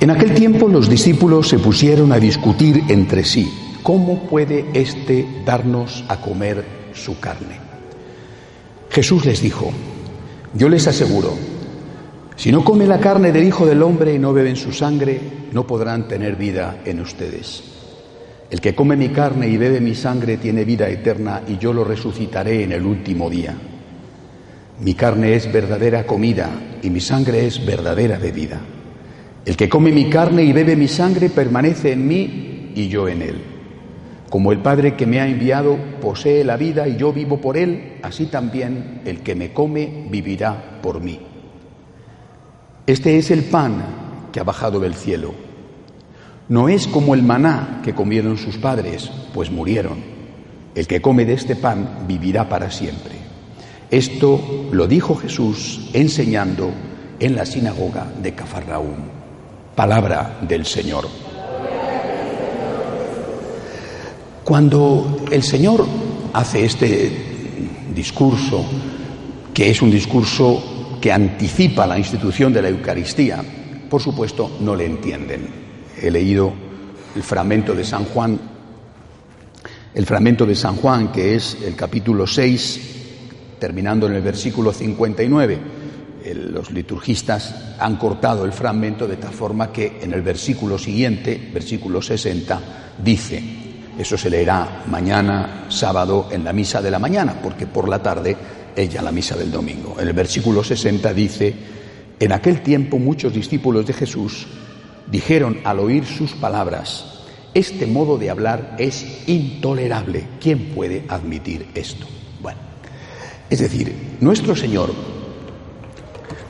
En aquel tiempo los discípulos se pusieron a discutir entre sí, ¿cómo puede éste darnos a comer su carne? Jesús les dijo, yo les aseguro, si no come la carne del Hijo del Hombre y no beben su sangre, no podrán tener vida en ustedes. El que come mi carne y bebe mi sangre tiene vida eterna y yo lo resucitaré en el último día. Mi carne es verdadera comida y mi sangre es verdadera bebida. El que come mi carne y bebe mi sangre permanece en mí y yo en él. Como el Padre que me ha enviado posee la vida y yo vivo por él, así también el que me come vivirá por mí. Este es el pan que ha bajado del cielo. No es como el maná que comieron sus padres, pues murieron. El que come de este pan vivirá para siempre. Esto lo dijo Jesús enseñando en la sinagoga de Cafarnaúm. Palabra del Señor. Cuando el Señor hace este discurso, que es un discurso que anticipa la institución de la Eucaristía, por supuesto no le entienden. He leído el fragmento de San Juan, el fragmento de San Juan, que es el capítulo 6, terminando en el versículo 59 los liturgistas han cortado el fragmento de tal forma que en el versículo siguiente, versículo 60, dice, eso se leerá mañana, sábado, en la misa de la mañana, porque por la tarde ella la misa del domingo. En el versículo 60 dice, en aquel tiempo muchos discípulos de Jesús dijeron al oír sus palabras, este modo de hablar es intolerable. ¿Quién puede admitir esto? Bueno, es decir, nuestro Señor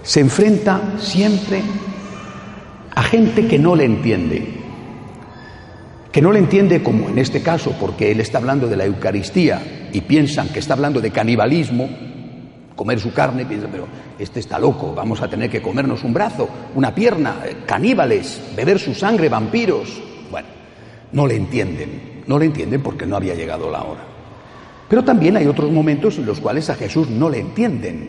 se enfrenta siempre a gente que no le entiende, que no le entiende como en este caso, porque él está hablando de la Eucaristía y piensan que está hablando de canibalismo, comer su carne, piensan, pero este está loco, vamos a tener que comernos un brazo, una pierna, eh, caníbales, beber su sangre, vampiros. Bueno, no le entienden, no le entienden porque no había llegado la hora. Pero también hay otros momentos en los cuales a Jesús no le entienden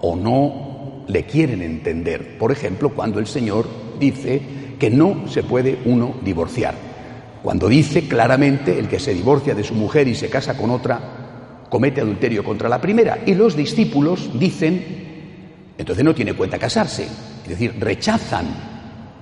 o no le quieren entender. Por ejemplo, cuando el Señor dice que no se puede uno divorciar. Cuando dice claramente el que se divorcia de su mujer y se casa con otra, comete adulterio contra la primera. Y los discípulos dicen, entonces no tiene cuenta casarse. Es decir, rechazan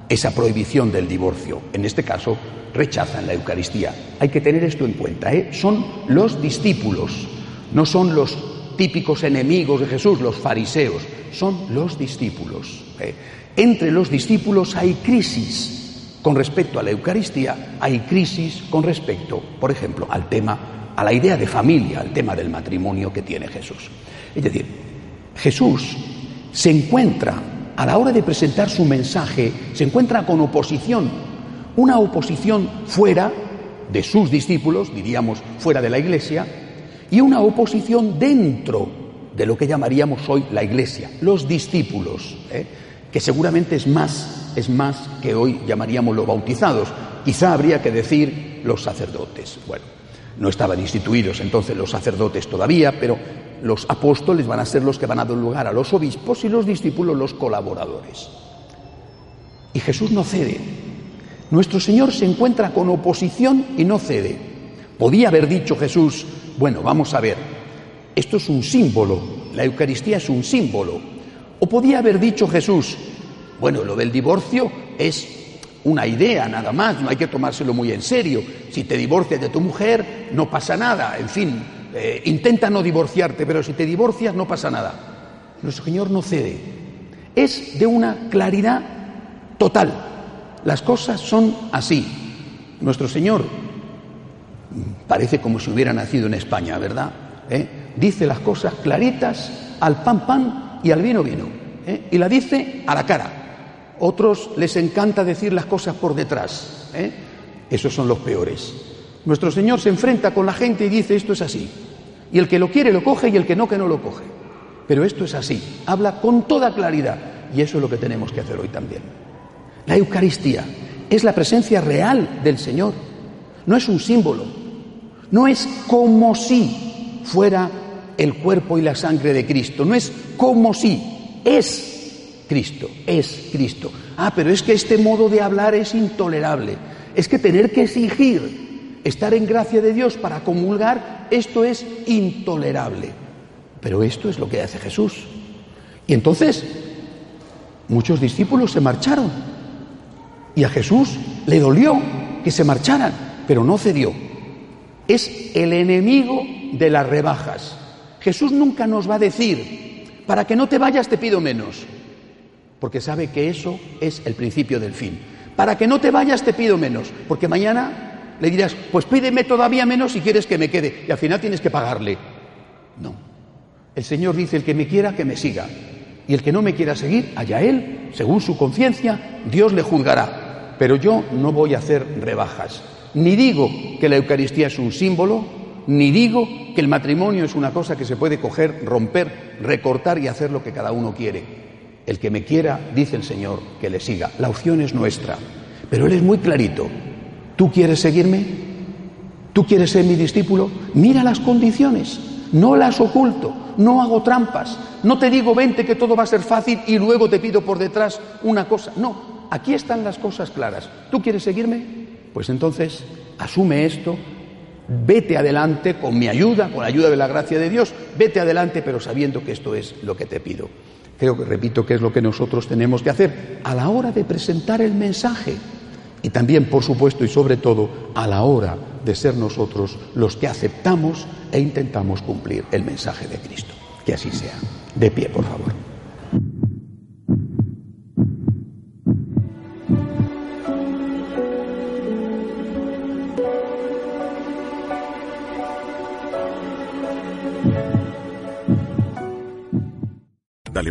esa prohibición del divorcio. En este caso, rechazan la Eucaristía. Hay que tener esto en cuenta. ¿eh? Son los discípulos, no son los típicos enemigos de Jesús, los fariseos son los discípulos. ¿eh? Entre los discípulos hay crisis con respecto a la Eucaristía, hay crisis con respecto, por ejemplo, al tema, a la idea de familia, al tema del matrimonio que tiene Jesús. Es decir, Jesús se encuentra, a la hora de presentar su mensaje, se encuentra con oposición, una oposición fuera de sus discípulos, diríamos fuera de la iglesia, y una oposición dentro de lo que llamaríamos hoy la Iglesia, los discípulos, ¿eh? que seguramente es más, es más que hoy llamaríamos los bautizados. Quizá habría que decir los sacerdotes. Bueno, no estaban instituidos entonces los sacerdotes todavía, pero los apóstoles van a ser los que van a dar lugar a los obispos y los discípulos los colaboradores. Y Jesús no cede. Nuestro Señor se encuentra con oposición y no cede. Podía haber dicho Jesús, bueno, vamos a ver, esto es un símbolo, la Eucaristía es un símbolo. O podía haber dicho Jesús, bueno, lo del divorcio es una idea nada más, no hay que tomárselo muy en serio. Si te divorcias de tu mujer, no pasa nada, en fin, eh, intenta no divorciarte, pero si te divorcias no pasa nada. Nuestro Señor no cede. Es de una claridad total. Las cosas son así. Nuestro Señor parece como si hubiera nacido en España, ¿verdad? ¿Eh? Dice las cosas claritas, al pan pan y al vino vino. ¿eh? Y la dice a la cara. Otros les encanta decir las cosas por detrás. ¿eh? Esos son los peores. Nuestro Señor se enfrenta con la gente y dice esto es así. Y el que lo quiere lo coge y el que no, que no lo coge. Pero esto es así. Habla con toda claridad. Y eso es lo que tenemos que hacer hoy también. La Eucaristía es la presencia real del Señor. No es un símbolo. No es como si fuera el cuerpo y la sangre de Cristo. No es como si. Es Cristo. Es Cristo. Ah, pero es que este modo de hablar es intolerable. Es que tener que exigir estar en gracia de Dios para comulgar, esto es intolerable. Pero esto es lo que hace Jesús. Y entonces muchos discípulos se marcharon. Y a Jesús le dolió que se marcharan, pero no cedió. Es el enemigo de las rebajas. Jesús nunca nos va a decir, para que no te vayas te pido menos, porque sabe que eso es el principio del fin. Para que no te vayas te pido menos, porque mañana le dirás, pues pídeme todavía menos si quieres que me quede, y al final tienes que pagarle. No. El Señor dice, el que me quiera, que me siga. Y el que no me quiera seguir, allá él, según su conciencia, Dios le juzgará. Pero yo no voy a hacer rebajas. Ni digo que la Eucaristía es un símbolo, ni digo que el matrimonio es una cosa que se puede coger, romper, recortar y hacer lo que cada uno quiere. El que me quiera, dice el Señor, que le siga. La opción es nuestra. Pero Él es muy clarito. ¿Tú quieres seguirme? ¿Tú quieres ser mi discípulo? Mira las condiciones. No las oculto, no hago trampas, no te digo vente que todo va a ser fácil y luego te pido por detrás una cosa. No, aquí están las cosas claras. ¿Tú quieres seguirme? Pues entonces asume esto, vete adelante con mi ayuda, con la ayuda de la gracia de Dios, vete adelante pero sabiendo que esto es lo que te pido. Creo que repito que es lo que nosotros tenemos que hacer a la hora de presentar el mensaje y también, por supuesto y sobre todo, a la hora de ser nosotros los que aceptamos e intentamos cumplir el mensaje de Cristo. Que así sea. De pie, por favor.